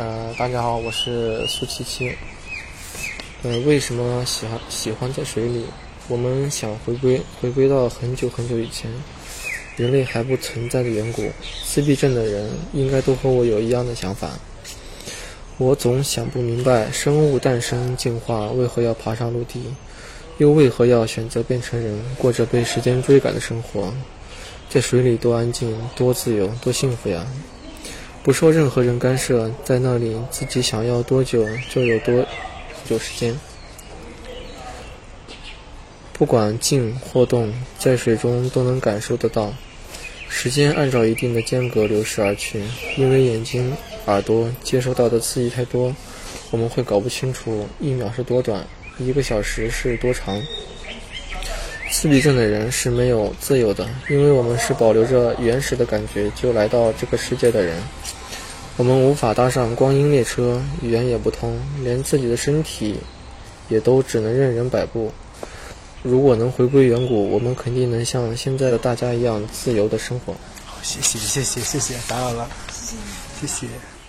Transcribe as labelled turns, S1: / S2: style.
S1: 呃，大家好，我是苏七七。呃，为什么喜欢喜欢在水里？我们想回归回归到很久很久以前，人类还不存在的远古。自闭症的人应该都和我有一样的想法。我总想不明白，生物诞生进化为何要爬上陆地，又为何要选择变成人，过着被时间追赶的生活？在水里多安静，多自由，多幸福呀！不受任何人干涉，在那里自己想要多久就有多久时间。不管静或动，在水中都能感受得到。时间按照一定的间隔流逝而去，因为眼睛、耳朵接收到的刺激太多，我们会搞不清楚一秒是多短，一个小时是多长。自闭症的人是没有自由的，因为我们是保留着原始的感觉就来到这个世界的人。我们无法搭上光阴列车，语言也不通，连自己的身体也都只能任人摆布。如果能回归远古，我们肯定能像现在的大家一样自由的生活。
S2: 好，谢谢谢谢谢谢，打扰了，谢谢谢谢。